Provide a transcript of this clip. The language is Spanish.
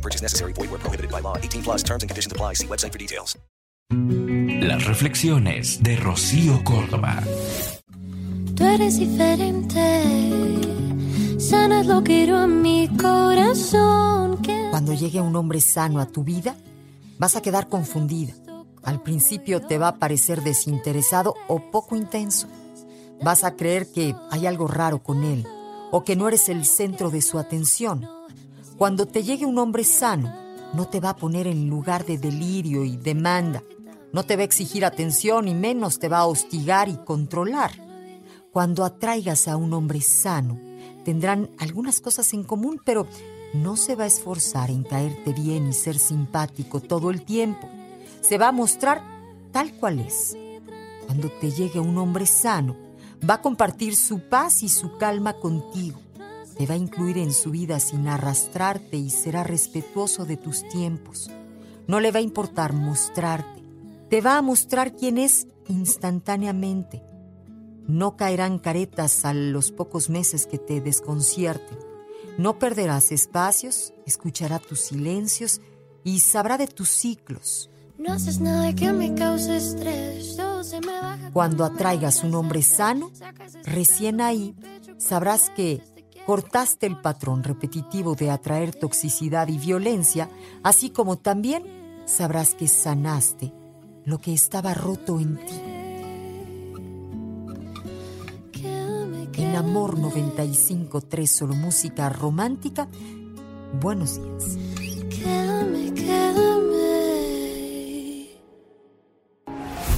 No purchase necessary. Void where prohibited by law. 18 plus terms and conditions apply. See website for details. Las reflexiones de Rocío Córdoba. Tú eres diferente. Sanas lo que quiero en mi corazón. Que Cuando llegue un hombre sano a tu vida, vas a quedar confundida. Al principio te va a parecer desinteresado o poco intenso. Vas a creer que hay algo raro con él o que no eres el centro de su atención. Cuando te llegue un hombre sano, no te va a poner en lugar de delirio y demanda. No te va a exigir atención y menos te va a hostigar y controlar. Cuando atraigas a un hombre sano, tendrán algunas cosas en común, pero no se va a esforzar en caerte bien y ser simpático todo el tiempo. Se va a mostrar tal cual es. Cuando te llegue un hombre sano, va a compartir su paz y su calma contigo. Te va a incluir en su vida sin arrastrarte y será respetuoso de tus tiempos. No le va a importar mostrarte. Te va a mostrar quién es instantáneamente. No caerán caretas a los pocos meses que te desconcierten. No perderás espacios, escuchará tus silencios y sabrá de tus ciclos. no haces nada que me cause estrés. Todo se me baja. Cuando atraigas un hombre sano, recién ahí sabrás que cortaste el patrón repetitivo de atraer toxicidad y violencia, así como también sabrás que sanaste lo que estaba roto en ti. En Amor 95.3 solo música romántica. Buenos días.